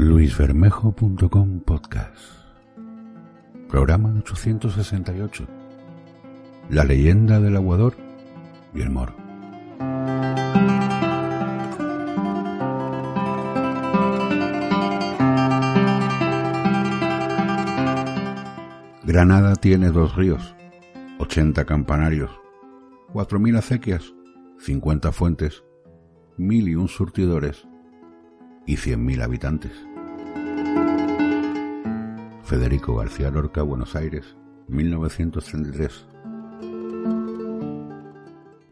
luisbermejo.com podcast. Programa 868 La leyenda del aguador y el moro. Granada tiene dos ríos, 80 campanarios, 4.000 acequias, 50 fuentes, mil y un surtidores y 100.000 habitantes. Federico García Lorca, Buenos Aires, 1933.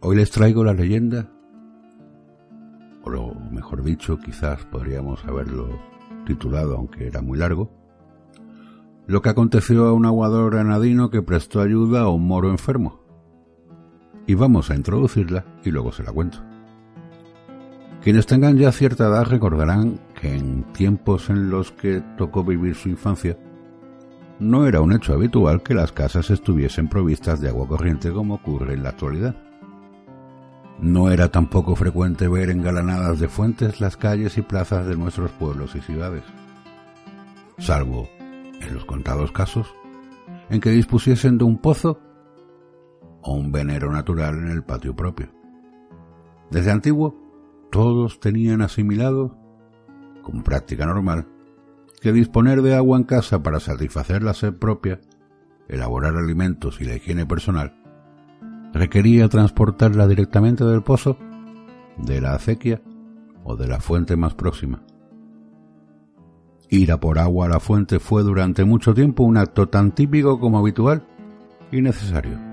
Hoy les traigo la leyenda, o lo mejor dicho, quizás podríamos haberlo titulado, aunque era muy largo, lo que aconteció a un aguador granadino que prestó ayuda a un moro enfermo. Y vamos a introducirla y luego se la cuento. Quienes tengan ya cierta edad recordarán que en tiempos en los que tocó vivir su infancia, no era un hecho habitual que las casas estuviesen provistas de agua corriente como ocurre en la actualidad. No era tampoco frecuente ver engalanadas de fuentes las calles y plazas de nuestros pueblos y ciudades, salvo en los contados casos en que dispusiesen de un pozo o un venero natural en el patio propio. Desde antiguo, todos tenían asimilado, con práctica normal, que disponer de agua en casa para satisfacer la sed propia, elaborar alimentos y la higiene personal, requería transportarla directamente del pozo, de la acequia o de la fuente más próxima. Ir a por agua a la fuente fue durante mucho tiempo un acto tan típico como habitual y necesario.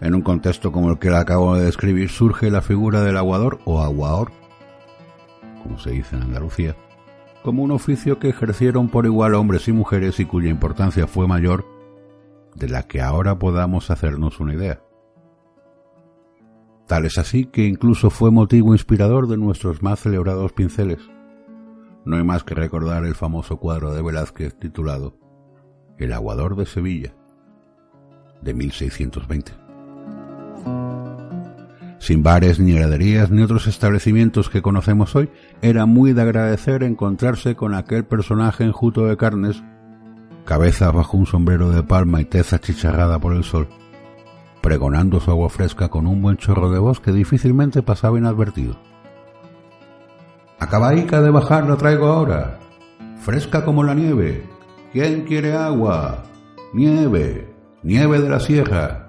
En un contexto como el que acabo de describir surge la figura del aguador o aguador, como se dice en Andalucía, como un oficio que ejercieron por igual hombres y mujeres y cuya importancia fue mayor de la que ahora podamos hacernos una idea. Tal es así que incluso fue motivo inspirador de nuestros más celebrados pinceles. No hay más que recordar el famoso cuadro de Velázquez titulado El aguador de Sevilla, de 1620. Sin bares ni heladerías ni otros establecimientos que conocemos hoy, era muy de agradecer encontrarse con aquel personaje enjuto de carnes, cabeza bajo un sombrero de palma y tez achicharrada por el sol, pregonando su agua fresca con un buen chorro de voz que difícilmente pasaba inadvertido. Acabaica de bajar la traigo ahora, fresca como la nieve. ¿Quién quiere agua? Nieve, nieve de la sierra.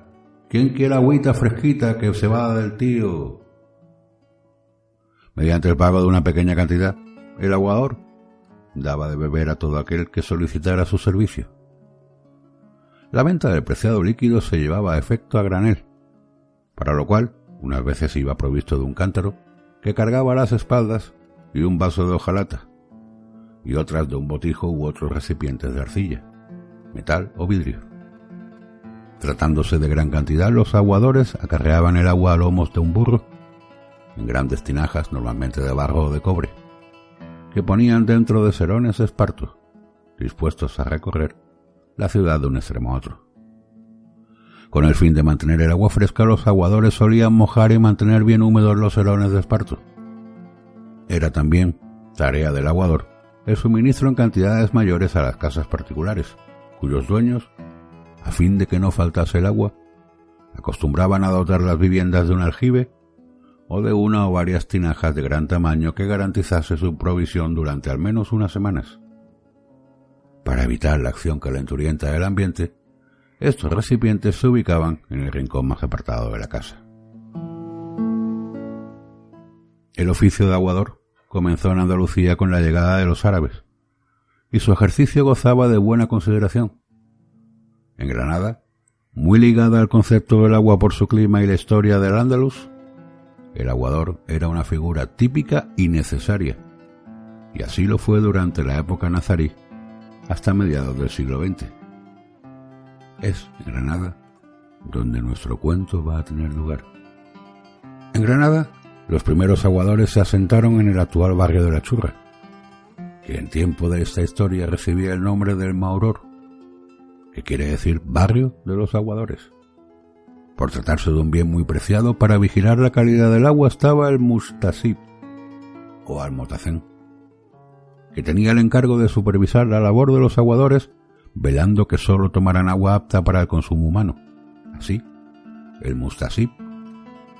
¿Quién quiere agüita fresquita que se va del tío? Mediante el pago de una pequeña cantidad, el aguador daba de beber a todo aquel que solicitara su servicio. La venta del preciado líquido se llevaba a efecto a granel, para lo cual unas veces iba provisto de un cántaro que cargaba las espaldas y un vaso de hojalata, y otras de un botijo u otros recipientes de arcilla, metal o vidrio. Tratándose de gran cantidad, los aguadores acarreaban el agua a lomos de un burro, en grandes tinajas, normalmente de barro o de cobre, que ponían dentro de serones espartos, dispuestos a recorrer la ciudad de un extremo a otro. Con el fin de mantener el agua fresca, los aguadores solían mojar y mantener bien húmedos los serones de esparto. Era también tarea del aguador el suministro en cantidades mayores a las casas particulares, cuyos dueños a fin de que no faltase el agua, acostumbraban a dotar las viviendas de un aljibe o de una o varias tinajas de gran tamaño que garantizase su provisión durante al menos unas semanas. Para evitar la acción calenturienta del ambiente, estos recipientes se ubicaban en el rincón más apartado de la casa. El oficio de aguador comenzó en Andalucía con la llegada de los árabes, y su ejercicio gozaba de buena consideración, en Granada, muy ligada al concepto del agua por su clima y la historia del Andaluz, el aguador era una figura típica y necesaria, y así lo fue durante la época nazarí hasta mediados del siglo XX. Es Granada donde nuestro cuento va a tener lugar. En Granada, los primeros aguadores se asentaron en el actual barrio de la Churra, que en tiempo de esta historia recibía el nombre del Mauror, quiere decir barrio de los aguadores. Por tratarse de un bien muy preciado, para vigilar la calidad del agua estaba el Mustasib, o Almotacén, que tenía el encargo de supervisar la labor de los aguadores, velando que sólo tomaran agua apta para el consumo humano. Así, el Mustasib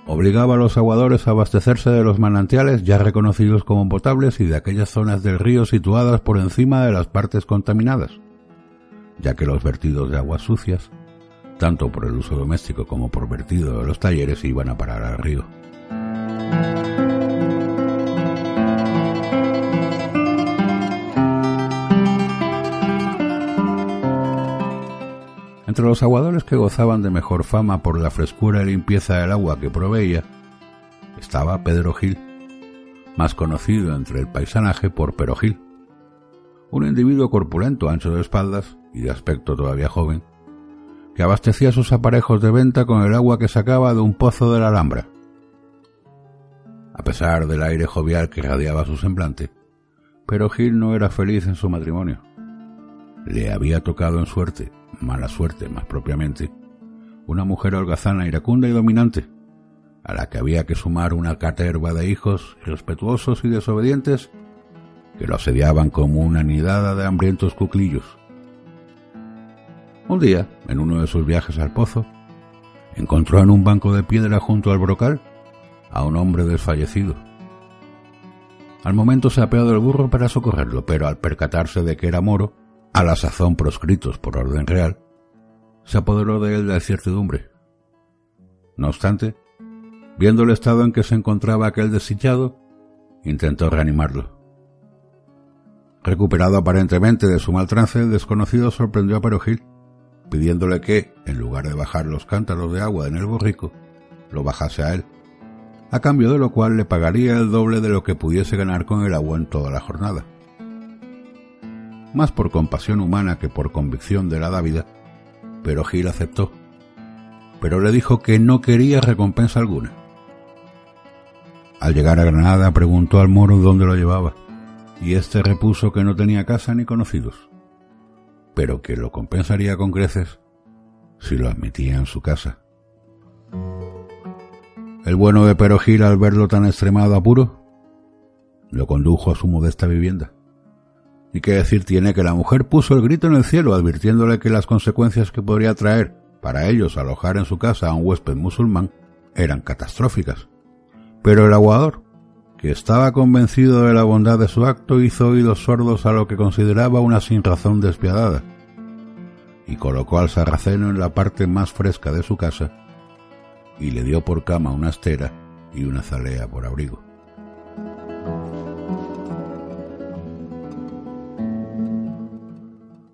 obligaba a los aguadores a abastecerse de los manantiales ya reconocidos como potables y de aquellas zonas del río situadas por encima de las partes contaminadas, ya que los vertidos de aguas sucias, tanto por el uso doméstico como por vertido de los talleres, iban a parar al río. Entre los aguadores que gozaban de mejor fama por la frescura y limpieza del agua que proveía, estaba Pedro Gil, más conocido entre el paisanaje por Pero Gil, un individuo corpulento, ancho de espaldas y de aspecto todavía joven, que abastecía sus aparejos de venta con el agua que sacaba de un pozo de la Alhambra. A pesar del aire jovial que radiaba su semblante, pero Gil no era feliz en su matrimonio. Le había tocado en suerte mala suerte más propiamente, una mujer holgazana, iracunda y dominante, a la que había que sumar una caterva de hijos respetuosos y desobedientes que lo asediaban como una nidada de hambrientos cuclillos. Un día, en uno de sus viajes al pozo, encontró en un banco de piedra junto al brocal a un hombre desfallecido. Al momento se apeó del burro para socorrerlo, pero al percatarse de que era moro, a la sazón proscritos por orden real, se apoderó de él la incertidumbre. No obstante, viendo el estado en que se encontraba aquel desdichado, intentó reanimarlo. Recuperado aparentemente de su mal trance, el desconocido sorprendió a Perogil, pidiéndole que, en lugar de bajar los cántaros de agua en el borrico, lo bajase a él, a cambio de lo cual le pagaría el doble de lo que pudiese ganar con el agua en toda la jornada más por compasión humana que por convicción de la dávida, pero Gil aceptó. Pero le dijo que no quería recompensa alguna. Al llegar a Granada preguntó al moro dónde lo llevaba, y éste repuso que no tenía casa ni conocidos, pero que lo compensaría con creces si lo admitía en su casa. El bueno de Perogil, al verlo tan extremado apuro, lo condujo a su modesta vivienda. Y qué decir tiene que la mujer puso el grito en el cielo advirtiéndole que las consecuencias que podría traer para ellos alojar en su casa a un huésped musulmán eran catastróficas. Pero el aguador, que estaba convencido de la bondad de su acto, hizo oídos sordos a lo que consideraba una sinrazón despiadada, y colocó al sarraceno en la parte más fresca de su casa, y le dio por cama una estera y una zalea por abrigo.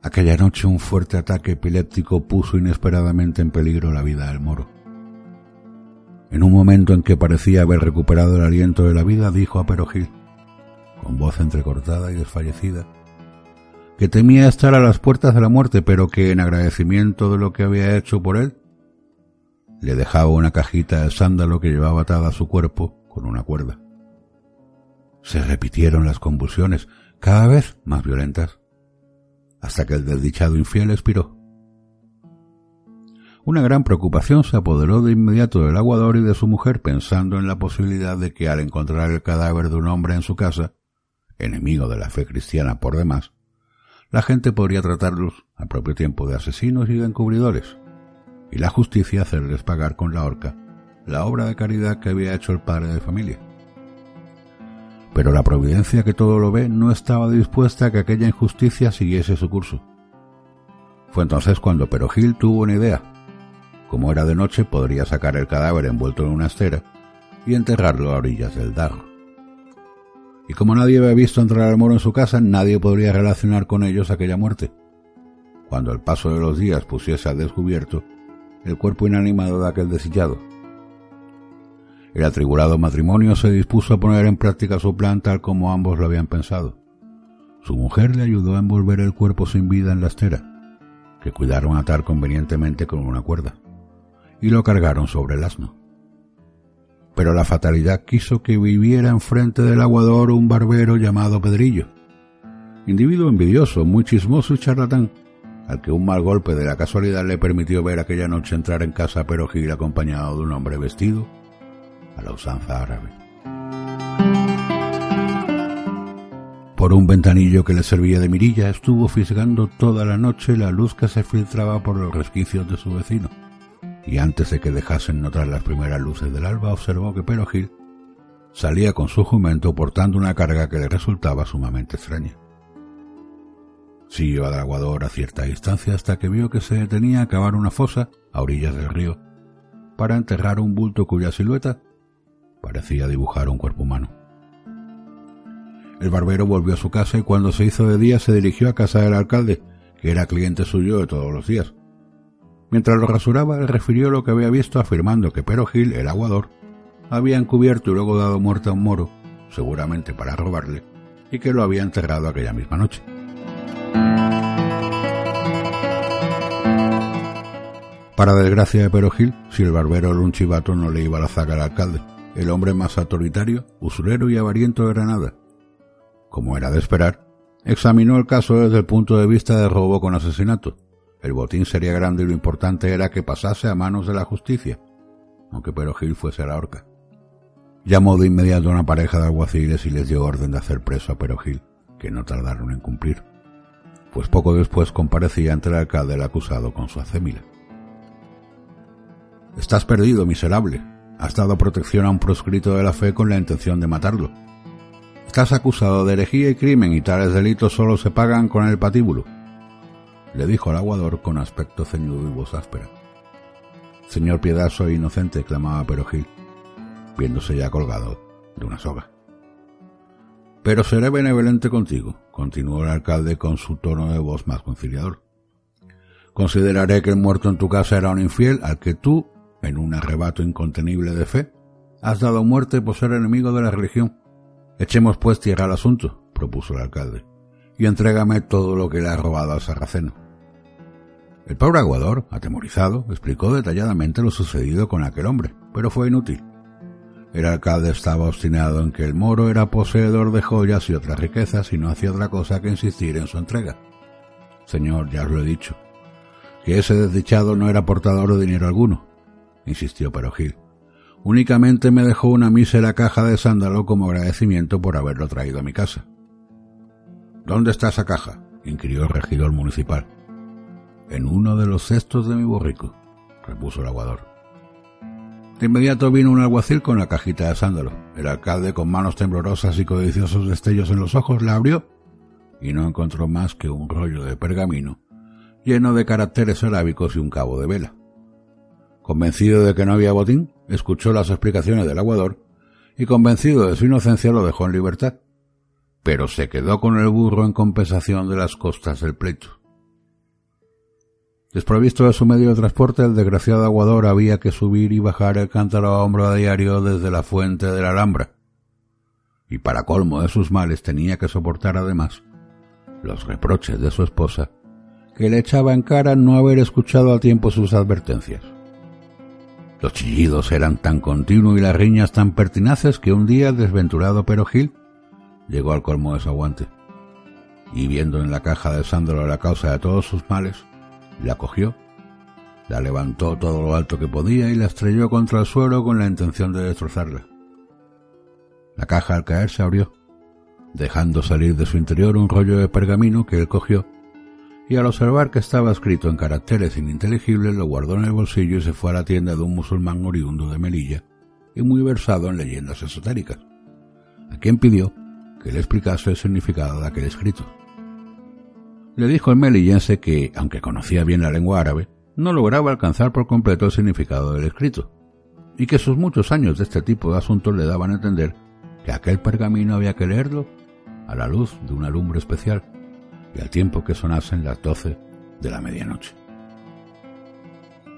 Aquella noche un fuerte ataque epiléptico puso inesperadamente en peligro la vida del moro. En un momento en que parecía haber recuperado el aliento de la vida, dijo a Perogil, con voz entrecortada y desfallecida, que temía estar a las puertas de la muerte, pero que en agradecimiento de lo que había hecho por él, le dejaba una cajita de sándalo que llevaba atada a su cuerpo con una cuerda. Se repitieron las convulsiones, cada vez más violentas hasta que el desdichado infiel expiró. Una gran preocupación se apoderó de inmediato del aguador y de su mujer pensando en la posibilidad de que al encontrar el cadáver de un hombre en su casa, enemigo de la fe cristiana por demás, la gente podría tratarlos al propio tiempo de asesinos y de encubridores, y la justicia hacerles pagar con la horca la obra de caridad que había hecho el padre de familia. Pero la providencia que todo lo ve no estaba dispuesta a que aquella injusticia siguiese su curso. Fue entonces cuando Perogil tuvo una idea. Como era de noche, podría sacar el cadáver envuelto en una estera y enterrarlo a orillas del Darro. Y como nadie había visto entrar al moro en su casa, nadie podría relacionar con ellos aquella muerte. Cuando el paso de los días pusiese al descubierto el cuerpo inanimado de aquel desillado, El atribulado matrimonio se dispuso a poner en práctica su plan tal como ambos lo habían pensado. Su mujer le ayudó a envolver el cuerpo sin vida en la estera, que cuidaron atar convenientemente con una cuerda, y lo cargaron sobre el asno. Pero la fatalidad quiso que viviera enfrente del aguador un barbero llamado Pedrillo, individuo envidioso, muy chismoso y charlatán, al que un mal golpe de la casualidad le permitió ver aquella noche entrar en casa Perogil acompañado de un hombre vestido a la usanza árabe. Por un ventanillo que le servía de mirilla estuvo fisgando toda la noche la luz que se filtraba por los resquicios de su vecino, y antes de que dejasen notar las primeras luces del alba observó que Perogil salía con su jumento portando una carga que le resultaba sumamente extraña. Siguió al aguador a cierta distancia hasta que vio que se detenía a cavar una fosa a orillas del río para enterrar un bulto cuya silueta parecía dibujar un cuerpo humano. El barbero volvió a su casa y cuando se hizo de día se dirigió a casa del alcalde, que era cliente suyo de todos los días. Mientras lo rasuraba, le refirió lo que había visto afirmando que Pero Gil, el aguador, había encubierto y luego dado muerte a un moro, seguramente para robarle, y que lo había enterrado aquella misma noche. Para desgracia de Perogil, si el barbero era un no le iba a la zaga al alcalde, el hombre más autoritario, usurero y avariento de Granada. Como era de esperar, examinó el caso desde el punto de vista de robo con asesinato. El botín sería grande y lo importante era que pasase a manos de la justicia, aunque Perogil fuese a la horca. Llamó de inmediato a una pareja de alguaciles y les dio orden de hacer preso a Perogil, que no tardaron en cumplir, pues poco después comparecía ante el alcalde el acusado con su acémila. Estás perdido, miserable. Has dado protección a un proscrito de la fe con la intención de matarlo. Estás acusado de herejía y crimen y tales delitos solo se pagan con el patíbulo, le dijo el aguador con aspecto ceñudo y voz áspera. Señor piedad, soy inocente, clamaba Perogil, viéndose ya colgado de una soga. Pero seré benevolente contigo, continuó el alcalde con su tono de voz más conciliador. Consideraré que el muerto en tu casa era un infiel al que tú en un arrebato incontenible de fe, has dado muerte por ser enemigo de la religión. Echemos pues tierra al asunto, propuso el alcalde, y entrégame todo lo que le ha robado al sarraceno. El pobre aguador, atemorizado, explicó detalladamente lo sucedido con aquel hombre, pero fue inútil. El alcalde estaba obstinado en que el moro era poseedor de joyas y otras riquezas y no hacía otra cosa que insistir en su entrega. Señor, ya os lo he dicho, que ese desdichado no era portador de dinero alguno, insistió Perogil. Únicamente me dejó una mísera caja de sándalo como agradecimiento por haberlo traído a mi casa. ¿Dónde está esa caja? inquirió el regidor municipal. En uno de los cestos de mi borrico, repuso el aguador. De inmediato vino un alguacil con la cajita de sándalo. El alcalde, con manos temblorosas y codiciosos destellos en los ojos, la abrió y no encontró más que un rollo de pergamino lleno de caracteres arábicos y un cabo de vela. Convencido de que no había botín, escuchó las explicaciones del aguador y convencido de su inocencia lo dejó en libertad, pero se quedó con el burro en compensación de las costas del pleito. Desprovisto de su medio de transporte, el desgraciado aguador había que subir y bajar el cántaro a hombro a diario desde la fuente de la Alhambra, y para colmo de sus males tenía que soportar además los reproches de su esposa, que le echaba en cara no haber escuchado a tiempo sus advertencias. Los chillidos eran tan continuos y las riñas tan pertinaces que un día el desventurado Perogil llegó al colmo de su aguante. Y viendo en la caja de Sándalo la causa de todos sus males, la cogió, la levantó todo lo alto que podía y la estrelló contra el suelo con la intención de destrozarla. La caja al caer se abrió, dejando salir de su interior un rollo de pergamino que él cogió y al observar que estaba escrito en caracteres ininteligibles lo guardó en el bolsillo y se fue a la tienda de un musulmán oriundo de Melilla y muy versado en leyendas esotéricas, a quien pidió que le explicase el significado de aquel escrito. Le dijo el melillense que, aunque conocía bien la lengua árabe, no lograba alcanzar por completo el significado del escrito, y que sus muchos años de este tipo de asuntos le daban a entender que aquel pergamino había que leerlo a la luz de una lumbre especial y al tiempo que sonasen las doce de la medianoche.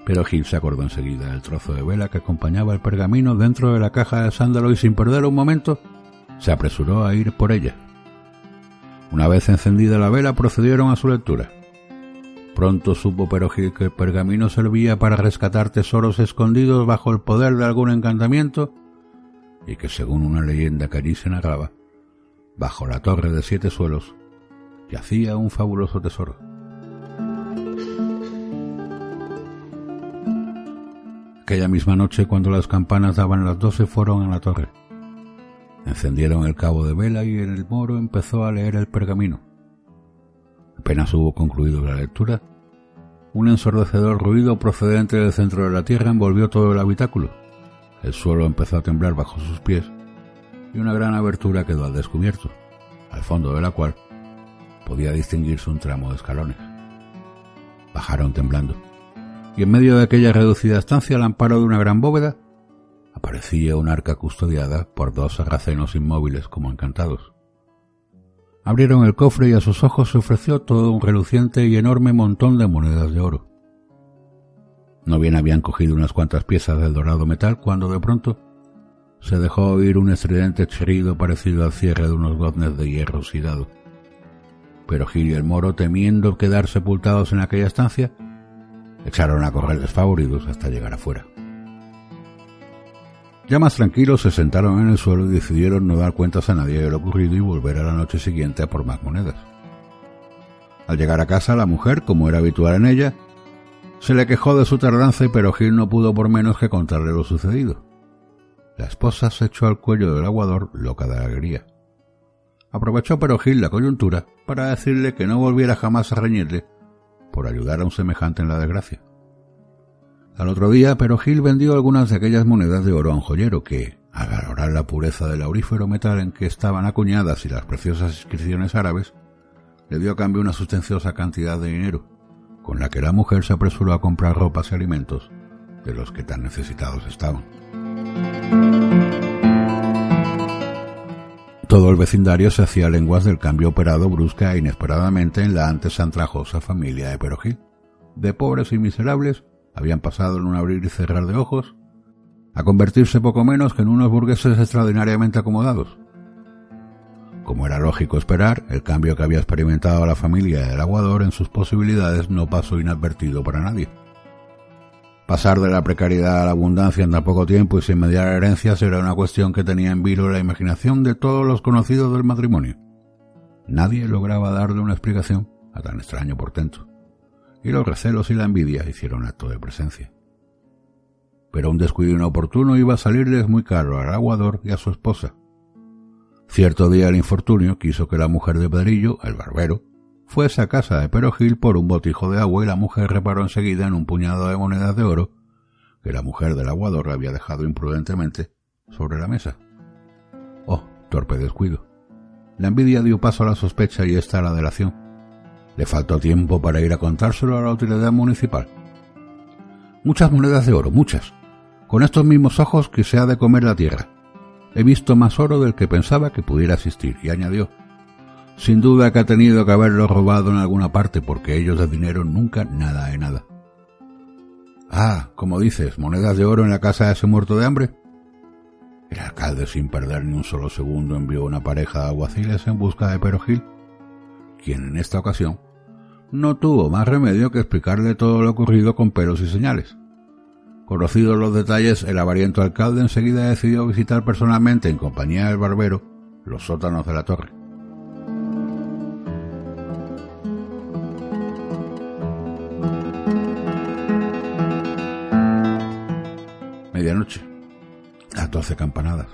Pero Gil se acordó enseguida del trozo de vela que acompañaba el pergamino dentro de la caja de sándalo y sin perder un momento se apresuró a ir por ella. Una vez encendida la vela procedieron a su lectura. Pronto supo Perogil que el pergamino servía para rescatar tesoros escondidos bajo el poder de algún encantamiento y que según una leyenda que allí se narraba, bajo la torre de siete suelos, yacía un fabuloso tesoro. Aquella misma noche, cuando las campanas daban las doce, fueron a la torre. Encendieron el cabo de vela y el moro empezó a leer el pergamino. Apenas hubo concluido la lectura, un ensordecedor ruido procedente del centro de la tierra envolvió todo el habitáculo. El suelo empezó a temblar bajo sus pies y una gran abertura quedó al descubierto, al fondo de la cual podía distinguirse un tramo de escalones. Bajaron temblando, y en medio de aquella reducida estancia, al amparo de una gran bóveda, aparecía un arca custodiada por dos sarracenos inmóviles como encantados. Abrieron el cofre y a sus ojos se ofreció todo un reluciente y enorme montón de monedas de oro. No bien habían cogido unas cuantas piezas del dorado metal cuando de pronto se dejó oír un estridente chirrido parecido al cierre de unos goznes de hierro oxidado. Pero Gil y el moro, temiendo quedar sepultados en aquella estancia, echaron a correr desfavoridos hasta llegar afuera. Ya más tranquilos se sentaron en el suelo y decidieron no dar cuentas a nadie de lo ocurrido y volver a la noche siguiente a por más monedas. Al llegar a casa, la mujer, como era habitual en ella, se le quejó de su tardanza y pero Gil no pudo por menos que contarle lo sucedido. La esposa se echó al cuello del aguador loca de alegría. Aprovechó pero Gil la coyuntura para decirle que no volviera jamás a reñirle por ayudar a un semejante en la desgracia. Al otro día, pero Gil vendió algunas de aquellas monedas de oro a un joyero que, al valorar la pureza del aurífero metal en que estaban acuñadas y las preciosas inscripciones árabes, le dio a cambio una sustanciosa cantidad de dinero, con la que la mujer se apresuró a comprar ropas y alimentos de los que tan necesitados estaban. Todo el vecindario se hacía lenguas del cambio operado brusca e inesperadamente en la antes antrajosa familia de Perogil. De pobres y miserables habían pasado en un abrir y cerrar de ojos a convertirse poco menos que en unos burgueses extraordinariamente acomodados. Como era lógico esperar, el cambio que había experimentado la familia del aguador en sus posibilidades no pasó inadvertido para nadie. Pasar de la precariedad a la abundancia en tan poco tiempo y sin mediar herencias era una cuestión que tenía en vilo la imaginación de todos los conocidos del matrimonio. Nadie lograba darle una explicación a tan extraño portento y los recelos y la envidia hicieron acto de presencia. Pero un descuido inoportuno iba a salirles muy caro al aguador y a su esposa. Cierto día el infortunio quiso que la mujer de Pedrillo, el barbero, fuese a casa de Perogil por un botijo de agua y la mujer reparó enseguida en un puñado de monedas de oro que la mujer del aguador había dejado imprudentemente sobre la mesa. Oh, torpe descuido. La envidia dio paso a la sospecha y esta a la delación le faltó tiempo para ir a contárselo a la autoridad municipal. Muchas monedas de oro, muchas. Con estos mismos ojos que se ha de comer la tierra. He visto más oro del que pensaba que pudiera existir, y añadió, sin duda que ha tenido que haberlo robado en alguna parte porque ellos de dinero nunca nada de nada. Ah, como dices, monedas de oro en la casa de ese muerto de hambre. El alcalde, sin perder ni un solo segundo, envió una pareja de aguaciles en busca de Perogil, quien en esta ocasión no tuvo más remedio que explicarle todo lo ocurrido con pelos y señales. Conocidos los detalles, el avariento alcalde enseguida decidió visitar personalmente, en compañía del barbero, los sótanos de la torre. Medianoche. Las doce campanadas.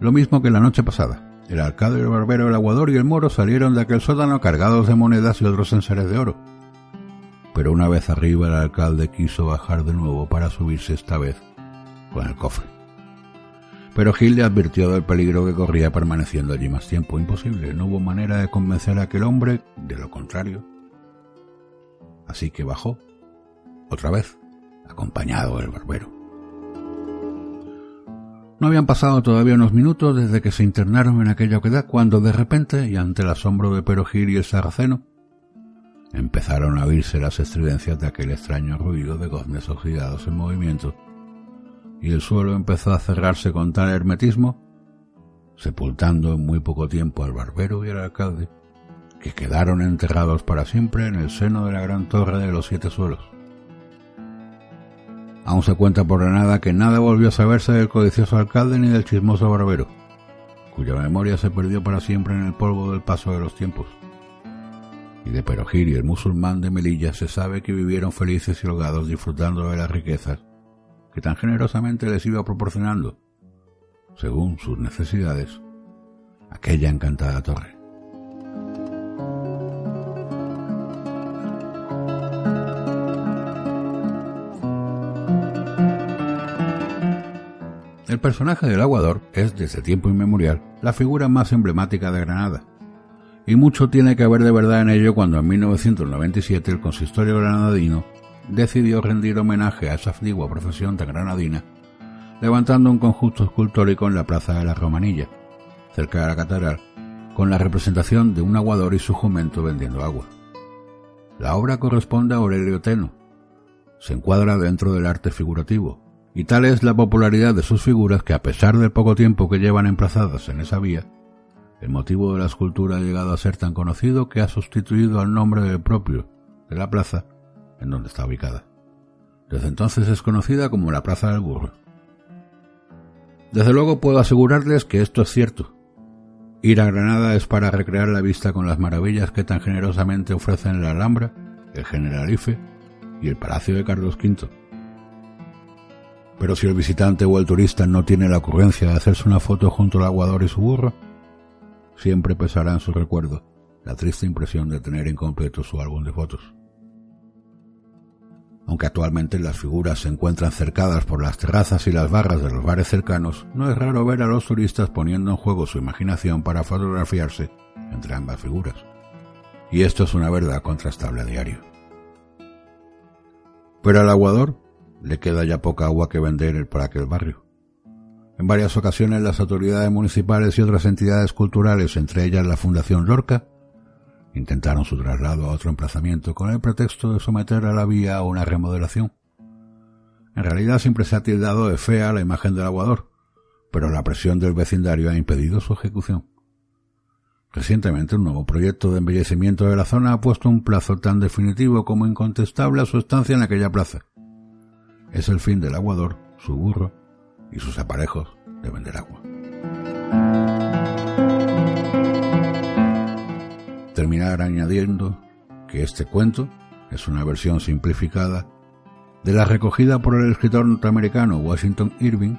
Lo mismo que la noche pasada. El alcalde, el barbero, el aguador y el moro salieron de aquel sótano cargados de monedas y otros enseres de oro. Pero una vez arriba el alcalde quiso bajar de nuevo para subirse esta vez con el cofre. Pero Gil le advirtió del peligro que corría permaneciendo allí más tiempo. Imposible, no hubo manera de convencer a aquel hombre de lo contrario. Así que bajó, otra vez, acompañado del barbero. No habían pasado todavía unos minutos desde que se internaron en aquella oquedad cuando de repente, y ante el asombro de Perogil y el sarraceno, empezaron a oírse las estridencias de aquel extraño ruido de goznes oxidados en movimiento, y el suelo empezó a cerrarse con tal hermetismo, sepultando en muy poco tiempo al barbero y al alcalde, que quedaron enterrados para siempre en el seno de la gran torre de los siete suelos. Aún se cuenta por nada que nada volvió a saberse del codicioso alcalde ni del chismoso barbero, cuya memoria se perdió para siempre en el polvo del paso de los tiempos y de Perojir y el musulmán de Melilla se sabe que vivieron felices y holgados disfrutando de las riquezas que tan generosamente les iba proporcionando, según sus necesidades, aquella encantada torre. Personaje del aguador es, desde tiempo inmemorial, la figura más emblemática de Granada, y mucho tiene que haber de verdad en ello cuando en 1997 el consistorio granadino decidió rendir homenaje a esa antigua profesión tan granadina, levantando un conjunto escultórico en la Plaza de la Romanilla, cerca de la catedral, con la representación de un aguador y su jumento vendiendo agua. La obra corresponde a Aurelio Teno. Se encuadra dentro del arte figurativo, y tal es la popularidad de sus figuras que a pesar del poco tiempo que llevan emplazadas en esa vía, el motivo de la escultura ha llegado a ser tan conocido que ha sustituido al nombre del propio de la plaza en donde está ubicada. Desde entonces es conocida como la Plaza del Burro. Desde luego puedo asegurarles que esto es cierto. Ir a Granada es para recrear la vista con las maravillas que tan generosamente ofrecen la Alhambra, el Generalife y el Palacio de Carlos V. Pero si el visitante o el turista no tiene la ocurrencia de hacerse una foto junto al aguador y su burro, siempre pesará en su recuerdo la triste impresión de tener incompleto su álbum de fotos. Aunque actualmente las figuras se encuentran cercadas por las terrazas y las barras de los bares cercanos, no es raro ver a los turistas poniendo en juego su imaginación para fotografiarse entre ambas figuras. Y esto es una verdad contrastable a diario. Pero al aguador le queda ya poca agua que vender por aquel barrio. En varias ocasiones las autoridades municipales y otras entidades culturales, entre ellas la Fundación Lorca, intentaron su traslado a otro emplazamiento con el pretexto de someter a la vía a una remodelación. En realidad siempre se ha tildado de fea la imagen del aguador, pero la presión del vecindario ha impedido su ejecución. Recientemente un nuevo proyecto de embellecimiento de la zona ha puesto un plazo tan definitivo como incontestable a su estancia en aquella plaza. Es el fin del aguador, su burro y sus aparejos de vender agua. Terminar añadiendo que este cuento es una versión simplificada de la recogida por el escritor norteamericano Washington Irving,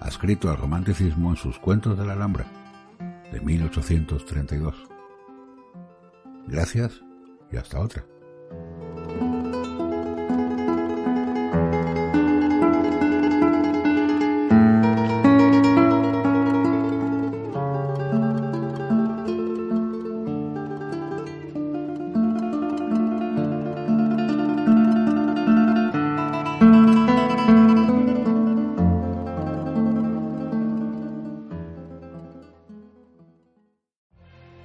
adscrito al romanticismo en sus cuentos de la Alhambra, de 1832. Gracias y hasta otra.